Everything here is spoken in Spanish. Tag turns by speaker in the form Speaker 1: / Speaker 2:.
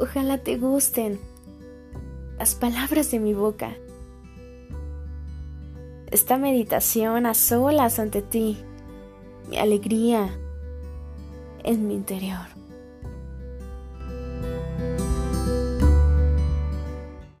Speaker 1: Ojalá te gusten las palabras de mi boca. Esta meditación a solas ante ti, mi alegría en mi interior.